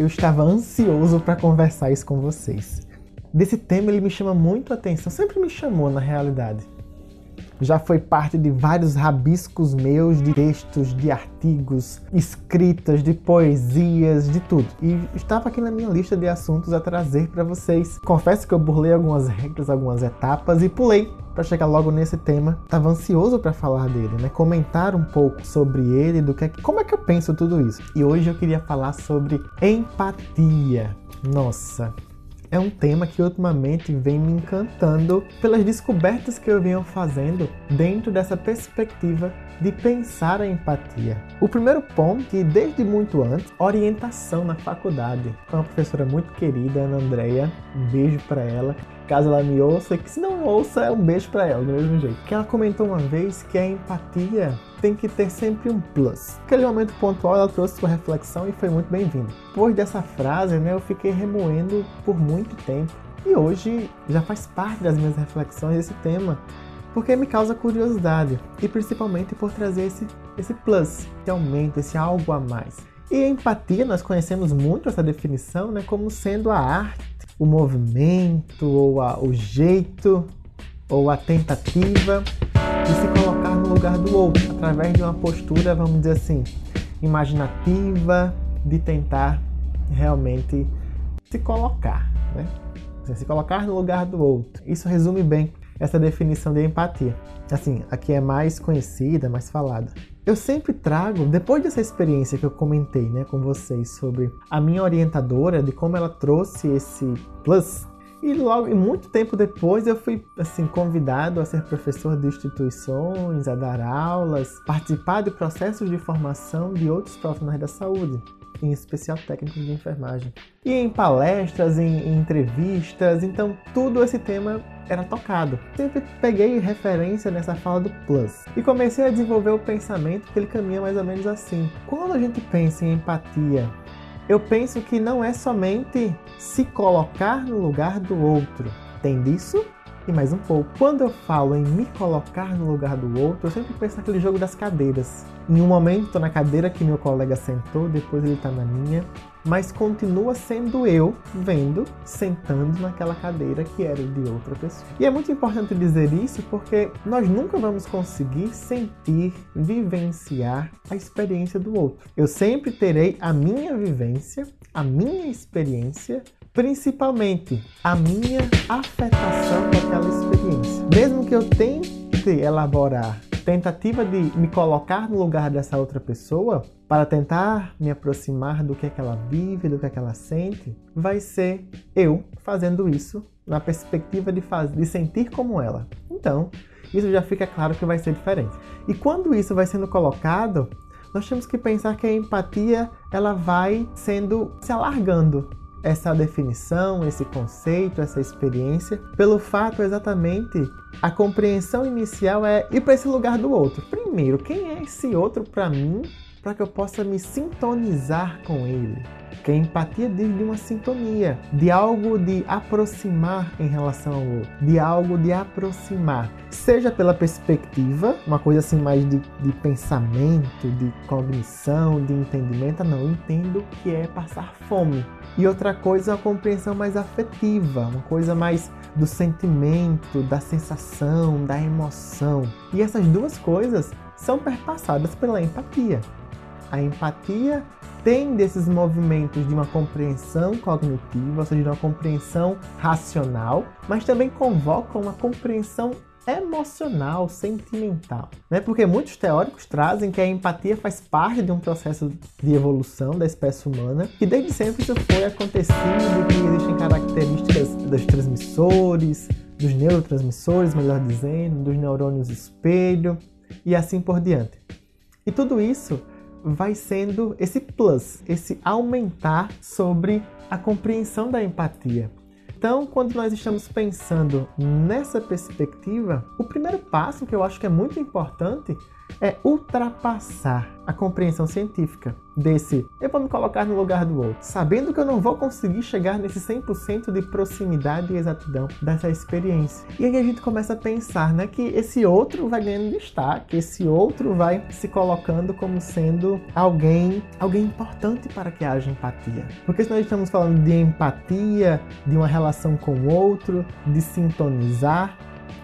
eu estava ansioso para conversar isso com vocês. Desse tema ele me chama muito a atenção, sempre me chamou na realidade já foi parte de vários rabiscos meus de textos, de artigos, escritas, de poesias, de tudo. E estava aqui na minha lista de assuntos a trazer para vocês. Confesso que eu burlei algumas regras, algumas etapas e pulei para chegar logo nesse tema. Tava ansioso para falar dele, né? Comentar um pouco sobre ele, do que, é como é que eu penso tudo isso. E hoje eu queria falar sobre empatia. Nossa, é um tema que ultimamente vem me encantando pelas descobertas que eu venho fazendo dentro dessa perspectiva de pensar a empatia. O primeiro ponto, que desde muito antes, orientação na faculdade. Com uma professora muito querida, Ana Andrea, um beijo para ela. Caso ela me ouça, que se não ouça, é um beijo para ela, do mesmo jeito. Que ela comentou uma vez que a empatia tem que ter sempre um plus. Aquele momento pontual ela trouxe sua reflexão e foi muito bem-vindo. Depois dessa frase, né, eu fiquei remoendo por muito tempo. E hoje já faz parte das minhas reflexões esse tema porque me causa curiosidade e principalmente por trazer esse, esse plus, esse aumento, esse algo a mais. E empatia, nós conhecemos muito essa definição né, como sendo a arte, o movimento, ou a, o jeito, ou a tentativa de se colocar no lugar do outro, através de uma postura, vamos dizer assim, imaginativa, de tentar realmente se colocar, né? Se colocar no lugar do outro. Isso resume bem essa definição de empatia. Assim, aqui é mais conhecida, mais falada. Eu sempre trago, depois dessa experiência que eu comentei né, com vocês sobre a minha orientadora, de como ela trouxe esse plus, e logo, e muito tempo depois, eu fui assim convidado a ser professor de instituições, a dar aulas, participar de processos de formação de outros profissionais da saúde em especial técnicos de enfermagem. E em palestras, em, em entrevistas, então tudo esse tema era tocado. Sempre peguei referência nessa fala do Plus e comecei a desenvolver o pensamento que ele caminha mais ou menos assim. Quando a gente pensa em empatia, eu penso que não é somente se colocar no lugar do outro. Tem disso? E mais um pouco. Quando eu falo em me colocar no lugar do outro, eu sempre penso naquele jogo das cadeiras. Em um momento estou na cadeira que meu colega sentou, depois ele está na minha, mas continua sendo eu vendo, sentando naquela cadeira que era de outra pessoa. E é muito importante dizer isso porque nós nunca vamos conseguir sentir, vivenciar a experiência do outro. Eu sempre terei a minha vivência, a minha experiência principalmente a minha afetação daquela experiência. Mesmo que eu tente elaborar tentativa de me colocar no lugar dessa outra pessoa para tentar me aproximar do que, é que ela vive, do que, é que ela sente, vai ser eu fazendo isso na perspectiva de, de sentir como ela. Então, isso já fica claro que vai ser diferente. E quando isso vai sendo colocado, nós temos que pensar que a empatia ela vai sendo se alargando essa definição, esse conceito, essa experiência, pelo fato exatamente a compreensão inicial é ir para esse lugar do outro. Primeiro, quem é esse outro para mim, para que eu possa me sintonizar com ele? Que a empatia diz de uma sintonia, de algo de aproximar em relação ao outro, de algo de aproximar, seja pela perspectiva, uma coisa assim mais de, de pensamento, de cognição, de entendimento, não, eu entendo que é passar fome. E outra coisa uma compreensão mais afetiva, uma coisa mais do sentimento, da sensação, da emoção. E essas duas coisas são perpassadas pela empatia. A empatia tem desses movimentos de uma compreensão cognitiva, ou seja, de uma compreensão racional, mas também convoca uma compreensão emocional, sentimental, né? Porque muitos teóricos trazem que a empatia faz parte de um processo de evolução da espécie humana, e desde sempre isso foi acontecido, que existem características dos transmissores, dos neurotransmissores, melhor dizendo, dos neurônios espelho e assim por diante. E tudo isso vai sendo esse plus, esse aumentar sobre a compreensão da empatia. Então, quando nós estamos pensando nessa perspectiva, o primeiro passo que eu acho que é muito importante é ultrapassar a compreensão científica desse eu vou me colocar no lugar do outro, sabendo que eu não vou conseguir chegar nesse 100% de proximidade e exatidão dessa experiência. E aí a gente começa a pensar né, que esse outro vai ganhando destaque, esse outro vai se colocando como sendo alguém, alguém importante para que haja empatia. Porque se nós estamos falando de empatia, de uma relação com o outro, de sintonizar,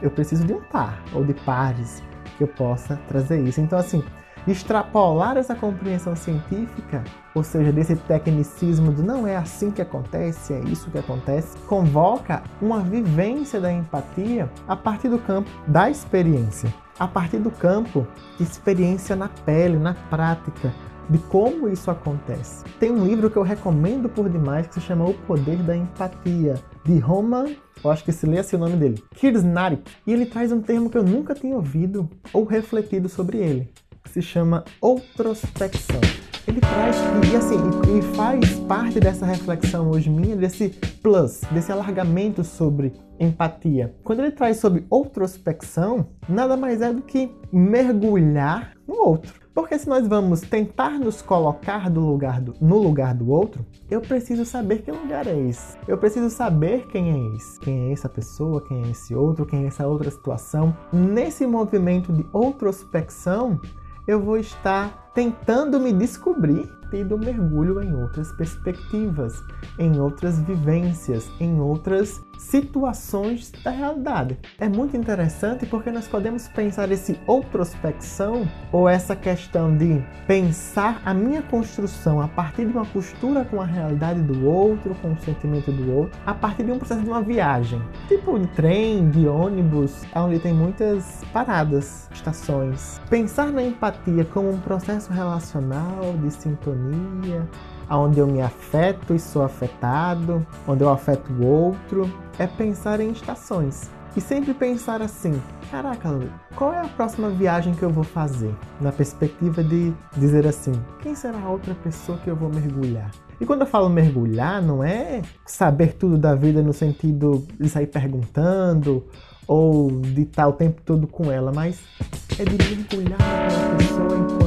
eu preciso de um par ou de pares eu possa trazer isso. Então, assim, extrapolar essa compreensão científica, ou seja, desse tecnicismo do não é assim que acontece, é isso que acontece, convoca uma vivência da empatia a partir do campo da experiência, a partir do campo de experiência na pele, na prática, de como isso acontece. Tem um livro que eu recomendo por demais que se chama O Poder da Empatia, de Roman, eu acho que se lê assim o nome dele, Kirsnarik. E ele traz um termo que eu nunca tinha ouvido ou refletido sobre ele, que se chama outrospecção. Ele traz e assim e faz parte dessa reflexão hoje minha desse plus, desse alargamento sobre empatia. Quando ele traz sobre outrospecção, nada mais é do que mergulhar no outro. Porque se nós vamos tentar nos colocar no lugar, do, no lugar do outro, eu preciso saber que lugar é esse. Eu preciso saber quem é esse. Quem é essa pessoa, quem é esse outro, quem é essa outra situação. Nesse movimento de outrospecção, eu vou estar tentando me descobrir tendo mergulho em outras perspectivas, em outras vivências, em outras situações da realidade. É muito interessante porque nós podemos pensar esse outrospecção ou essa questão de pensar a minha construção a partir de uma postura com a realidade do outro, com o sentimento do outro, a partir de um processo de uma viagem, tipo de trem, de ônibus, onde tem muitas paradas, estações. Pensar na empatia como um processo relacional de sintonia, onde eu me afeto e sou afetado, onde eu afeto o outro, é pensar em estações. E sempre pensar assim: caraca, qual é a próxima viagem que eu vou fazer? Na perspectiva de dizer assim: quem será a outra pessoa que eu vou mergulhar? E quando eu falo mergulhar, não é saber tudo da vida no sentido de sair perguntando ou de estar o tempo todo com ela, mas é de mergulhar na pessoa enquanto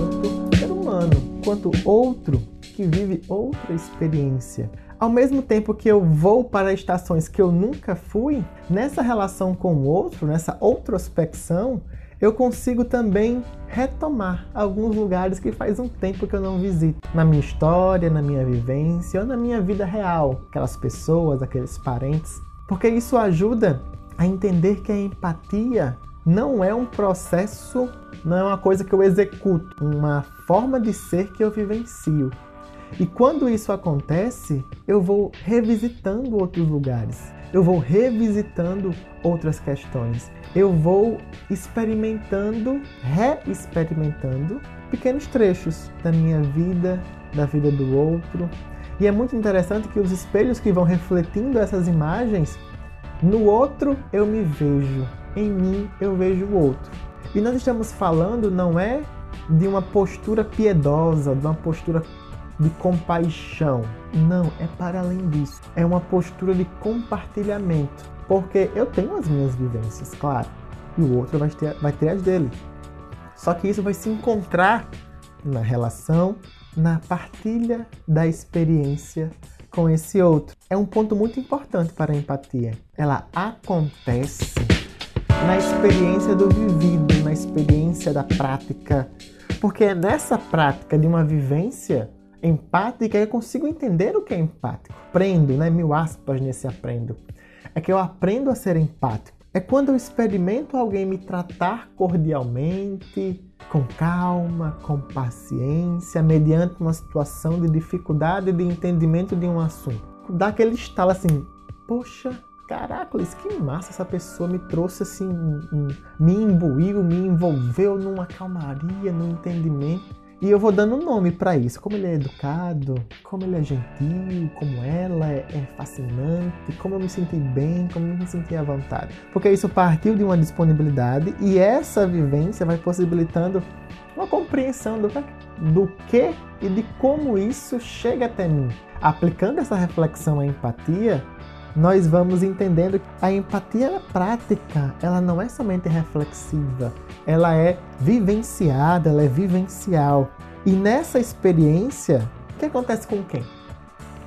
enquanto outro que vive outra experiência. Ao mesmo tempo que eu vou para estações que eu nunca fui, nessa relação com o outro, nessa outrospecção, eu consigo também retomar alguns lugares que faz um tempo que eu não visito. Na minha história, na minha vivência ou na minha vida real, aquelas pessoas, aqueles parentes. Porque isso ajuda a entender que a empatia não é um processo, não é uma coisa que eu executo, uma forma de ser que eu vivencio. E quando isso acontece, eu vou revisitando outros lugares, eu vou revisitando outras questões, eu vou experimentando, reexperimentando pequenos trechos da minha vida, da vida do outro. E é muito interessante que os espelhos que vão refletindo essas imagens, no outro eu me vejo, em mim eu vejo o outro. E nós estamos falando não é de uma postura piedosa, de uma postura de compaixão. Não, é para além disso. É uma postura de compartilhamento. Porque eu tenho as minhas vivências, claro, e o outro vai ter, vai ter as dele. Só que isso vai se encontrar na relação, na partilha da experiência com esse outro. É um ponto muito importante para a empatia. Ela acontece na experiência do vivido, na experiência da prática. Porque é nessa prática de uma vivência empática, eu consigo entender o que é empático. Aprendo, né? Mil aspas nesse aprendo. É que eu aprendo a ser empático. É quando eu experimento alguém me tratar cordialmente, com calma, com paciência, mediante uma situação de dificuldade de entendimento de um assunto. Dá aquele estalo assim, poxa, caracoles, que massa essa pessoa me trouxe assim, me imbuiu, me envolveu numa calmaria, num entendimento. E eu vou dando nome para isso, como ele é educado, como ele é gentil, como ela é, é, fascinante, como eu me senti bem, como eu me senti à vontade. Porque isso partiu de uma disponibilidade e essa vivência vai possibilitando uma compreensão do, do que e de como isso chega até mim. Aplicando essa reflexão à empatia, nós vamos entendendo que a empatia prática, ela não é somente reflexiva, ela é vivenciada, ela é vivencial. E nessa experiência, o que acontece com quem?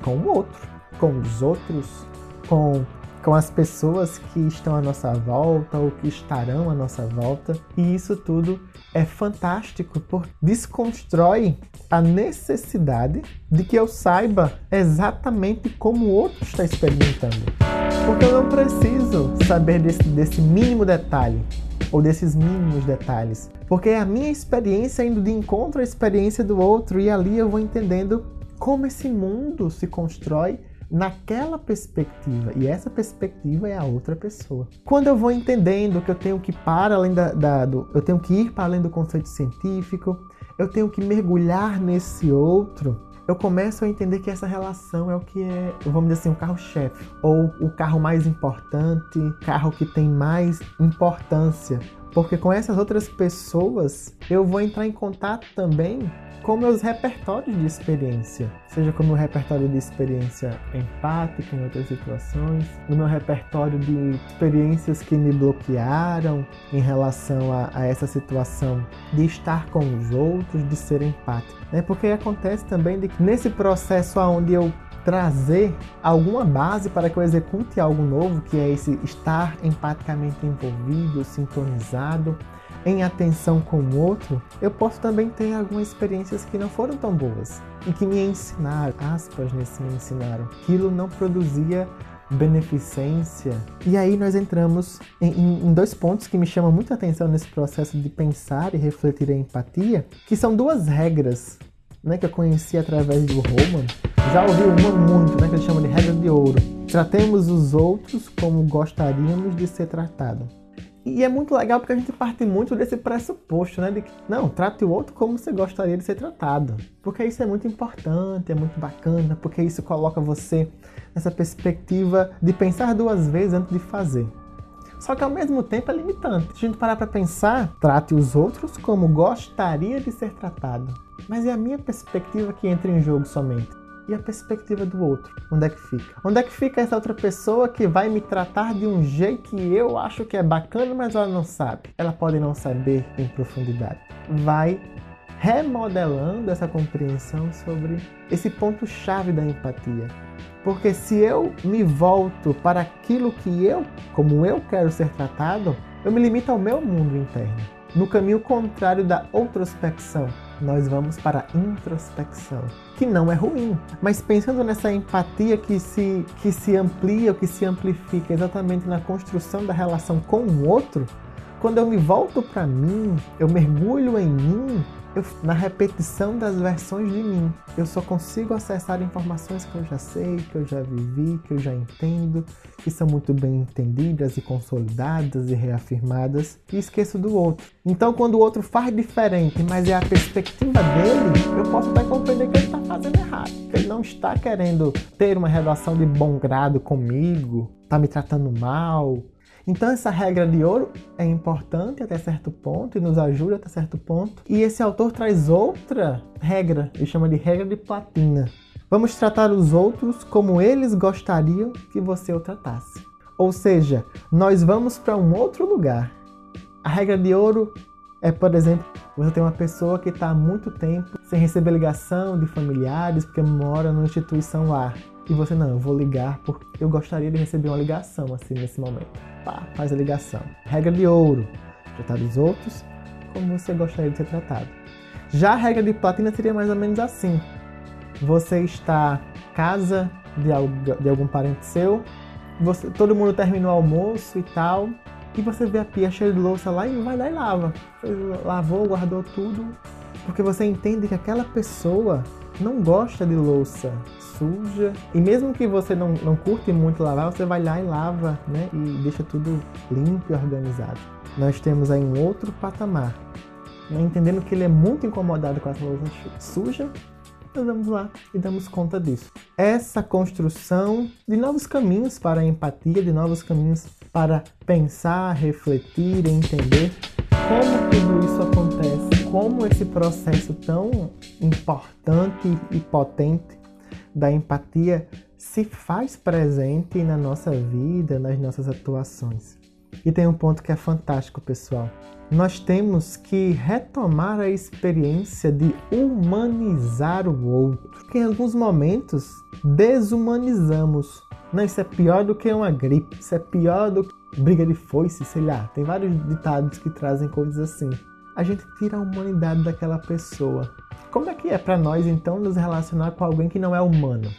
Com o outro, com os outros, com com as pessoas que estão à nossa volta ou que estarão à nossa volta. E isso tudo é fantástico porque desconstrói a necessidade de que eu saiba exatamente como o outro está experimentando. Porque eu não preciso saber desse, desse mínimo detalhe ou desses mínimos detalhes, porque é a minha experiência indo de encontro à experiência do outro e ali eu vou entendendo como esse mundo se constrói naquela perspectiva. E essa perspectiva é a outra pessoa. Quando eu vou entendendo que eu tenho que para além da, da do, eu tenho que ir para além do conceito científico, eu tenho que mergulhar nesse outro, eu começo a entender que essa relação é o que é, vamos dizer assim, o carro-chefe, ou o carro mais importante, carro que tem mais importância. Porque com essas outras pessoas eu vou entrar em contato também com meus repertórios de experiência, seja como meu repertório de experiência empática em outras situações, no meu repertório de experiências que me bloquearam em relação a, a essa situação de estar com os outros, de ser empático. É porque acontece também de que nesse processo onde eu trazer alguma base para que eu execute algo novo, que é esse estar empaticamente envolvido, sintonizado, em atenção com o outro, eu posso também ter algumas experiências que não foram tão boas e que me ensinaram, aspas nesse me ensinaram, aquilo não produzia beneficência. E aí nós entramos em, em, em, dois pontos que me chamam muita atenção nesse processo de pensar e refletir a empatia, que são duas regras né, que eu conheci através do Roman. Já ouvi uma muito, né, que ele chama de regra de ouro. Tratemos os outros como gostaríamos de ser tratados. E é muito legal porque a gente parte muito desse pressuposto, né? De que, não, trate o outro como você gostaria de ser tratado. Porque isso é muito importante, é muito bacana, porque isso coloca você nessa perspectiva de pensar duas vezes antes de fazer. Só que ao mesmo tempo é limitante. Se a gente parar para pensar, trate os outros como gostaria de ser tratado. Mas é a minha perspectiva que entra em jogo somente e a perspectiva do outro. Onde é que fica? Onde é que fica essa outra pessoa que vai me tratar de um jeito que eu acho que é bacana, mas ela não sabe? Ela pode não saber em profundidade. Vai remodelando essa compreensão sobre esse ponto-chave da empatia. Porque se eu me volto para aquilo que eu, como eu quero ser tratado, eu me limito ao meu mundo interno. No caminho contrário da outrospecção, nós vamos para a introspecção, que não é ruim, mas pensando nessa empatia que se, que se amplia, que se amplifica exatamente na construção da relação com o outro, quando eu me volto para mim, eu mergulho em mim, eu, na repetição das versões de mim. Eu só consigo acessar informações que eu já sei, que eu já vivi, que eu já entendo, que são muito bem entendidas e consolidadas e reafirmadas, e esqueço do outro. Então, quando o outro faz diferente, mas é a perspectiva dele, eu posso até compreender que ele está fazendo errado, que ele não está querendo ter uma relação de bom grado comigo, está me tratando mal, então essa regra de ouro é importante até certo ponto e nos ajuda até certo ponto. E esse autor traz outra regra, ele chama de regra de platina. Vamos tratar os outros como eles gostariam que você o tratasse. Ou seja, nós vamos para um outro lugar. A regra de ouro é, por exemplo, você tem uma pessoa que está há muito tempo sem receber ligação de familiares porque mora numa instituição lá. E você, não, eu vou ligar porque eu gostaria de receber uma ligação assim nesse momento. Pá, faz a ligação. Regra de ouro: tratar os outros como você gostaria de ser tratado. Já a regra de platina seria mais ou menos assim: você está casa de, de algum parente seu, você, todo mundo terminou o almoço e tal, e você vê a pia cheia de louça lá e vai lá e lava. Lavou, guardou tudo, porque você entende que aquela pessoa não gosta de louça suja. E mesmo que você não, não curte muito lavar, você vai lá e lava, né? E deixa tudo limpo e organizado. Nós temos aí um outro patamar. Né? Entendendo que ele é muito incomodado com essa louça suja, nós vamos lá e damos conta disso. Essa construção de novos caminhos para a empatia, de novos caminhos para pensar, refletir entender como tudo isso acontece, como esse processo tão importante e potente da empatia se faz presente na nossa vida, nas nossas atuações. E tem um ponto que é fantástico, pessoal. Nós temos que retomar a experiência de humanizar o outro. Porque em alguns momentos desumanizamos. Não, isso é pior do que uma gripe, isso é pior do que briga de foice, sei lá. Tem vários ditados que trazem coisas assim. A gente tira a humanidade daquela pessoa. Como é que é para nós então nos relacionar com alguém que não é humano?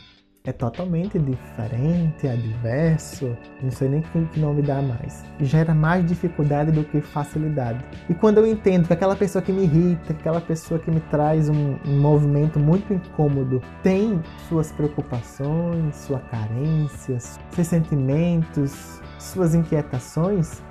é totalmente diferente, adverso, não sei nem que nome dá mais. Gera mais dificuldade do que facilidade. E quando eu entendo que aquela pessoa que me irrita, aquela pessoa que me traz um, um movimento muito incômodo, tem suas preocupações, suas carências, seus sentimentos, suas inquietações,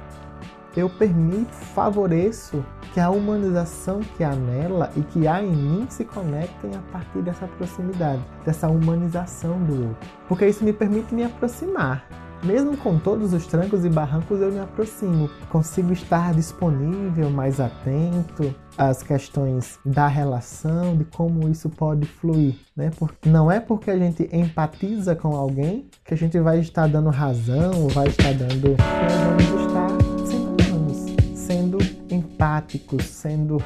eu permito, favoreço que a humanização que há nela e que há em mim se conectem a partir dessa proximidade, dessa humanização do outro. Porque isso me permite me aproximar. Mesmo com todos os trancos e barrancos, eu me aproximo. Consigo estar disponível, mais atento às questões da relação, de como isso pode fluir. Né? Porque não é porque a gente empatiza com alguém que a gente vai estar dando razão vai estar dando. Empáticos, sendo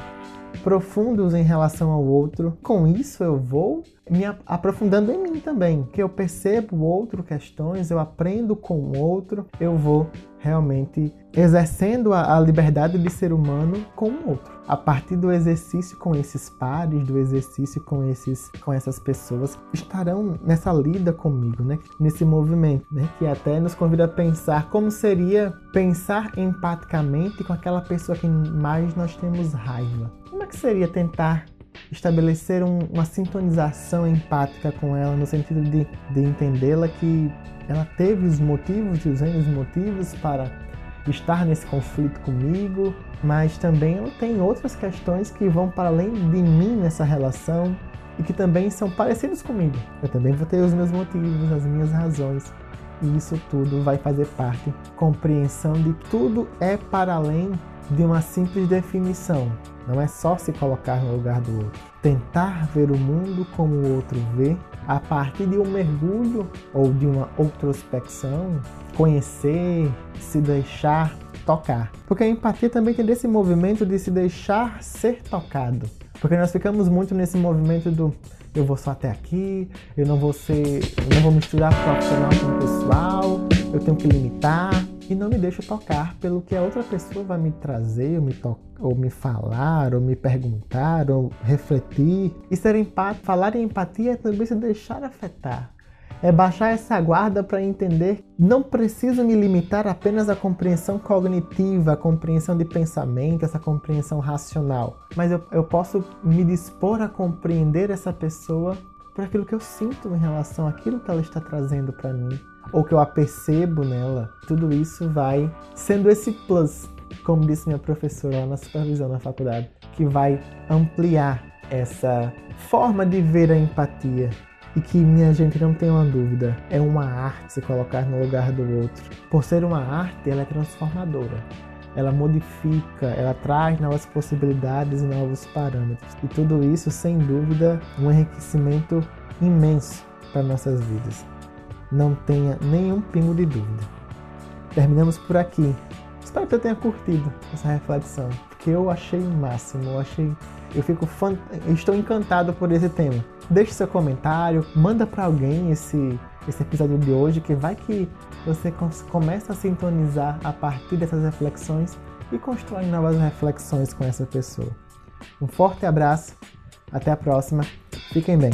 profundos em relação ao outro. Com isso, eu vou me aprofundando em mim também, que eu percebo o outro questões, eu aprendo com o outro, eu vou realmente exercendo a, a liberdade de ser humano com o outro. A partir do exercício com esses pares, do exercício com esses com essas pessoas estarão nessa lida comigo, né? Nesse movimento, né? Que até nos convida a pensar como seria pensar empaticamente com aquela pessoa que mais nós temos raiva. Como é que seria tentar estabelecer um, uma sintonização empática com ela, no sentido de, de entendê-la que ela teve os motivos e os motivos para estar nesse conflito comigo, mas também ela tem outras questões que vão para além de mim nessa relação e que também são parecidos comigo. Eu também vou ter os meus motivos, as minhas razões. E isso tudo vai fazer parte, compreensão de tudo é para além de uma simples definição. Não é só se colocar no lugar do outro. Tentar ver o mundo como o outro vê a partir de um mergulho ou de uma introspecção, conhecer, se deixar tocar. Porque a empatia também tem desse movimento de se deixar ser tocado. Porque nós ficamos muito nesse movimento do eu vou só até aqui, eu não vou ser, eu não vou misturar profissional com pessoal, eu tenho que limitar e não me deixo tocar pelo que a outra pessoa vai me trazer, ou me, ou me falar, ou me perguntar, ou refletir. E ser empático, falar em empatia é também se deixar afetar. É baixar essa guarda para entender não preciso me limitar apenas à compreensão cognitiva, à compreensão de pensamento, essa compreensão racional, mas eu, eu posso me dispor a compreender essa pessoa por aquilo que eu sinto em relação àquilo que ela está trazendo para mim ou que eu apercebo nela, tudo isso vai sendo esse plus, como disse minha professora lá na supervisão na faculdade, que vai ampliar essa forma de ver a empatia. E que, minha gente, não tem uma dúvida, é uma arte se colocar no lugar do outro. Por ser uma arte, ela é transformadora. Ela modifica, ela traz novas possibilidades e novos parâmetros. E tudo isso, sem dúvida, um enriquecimento imenso para nossas vidas não tenha nenhum pingo de dúvida. Terminamos por aqui. Espero que você tenha curtido essa reflexão, porque eu achei o máximo, eu achei, eu fico estou encantado por esse tema. Deixe seu comentário, manda para alguém esse esse episódio de hoje, que vai que você começa a sintonizar a partir dessas reflexões e constrói novas reflexões com essa pessoa. Um forte abraço, até a próxima, fiquem bem.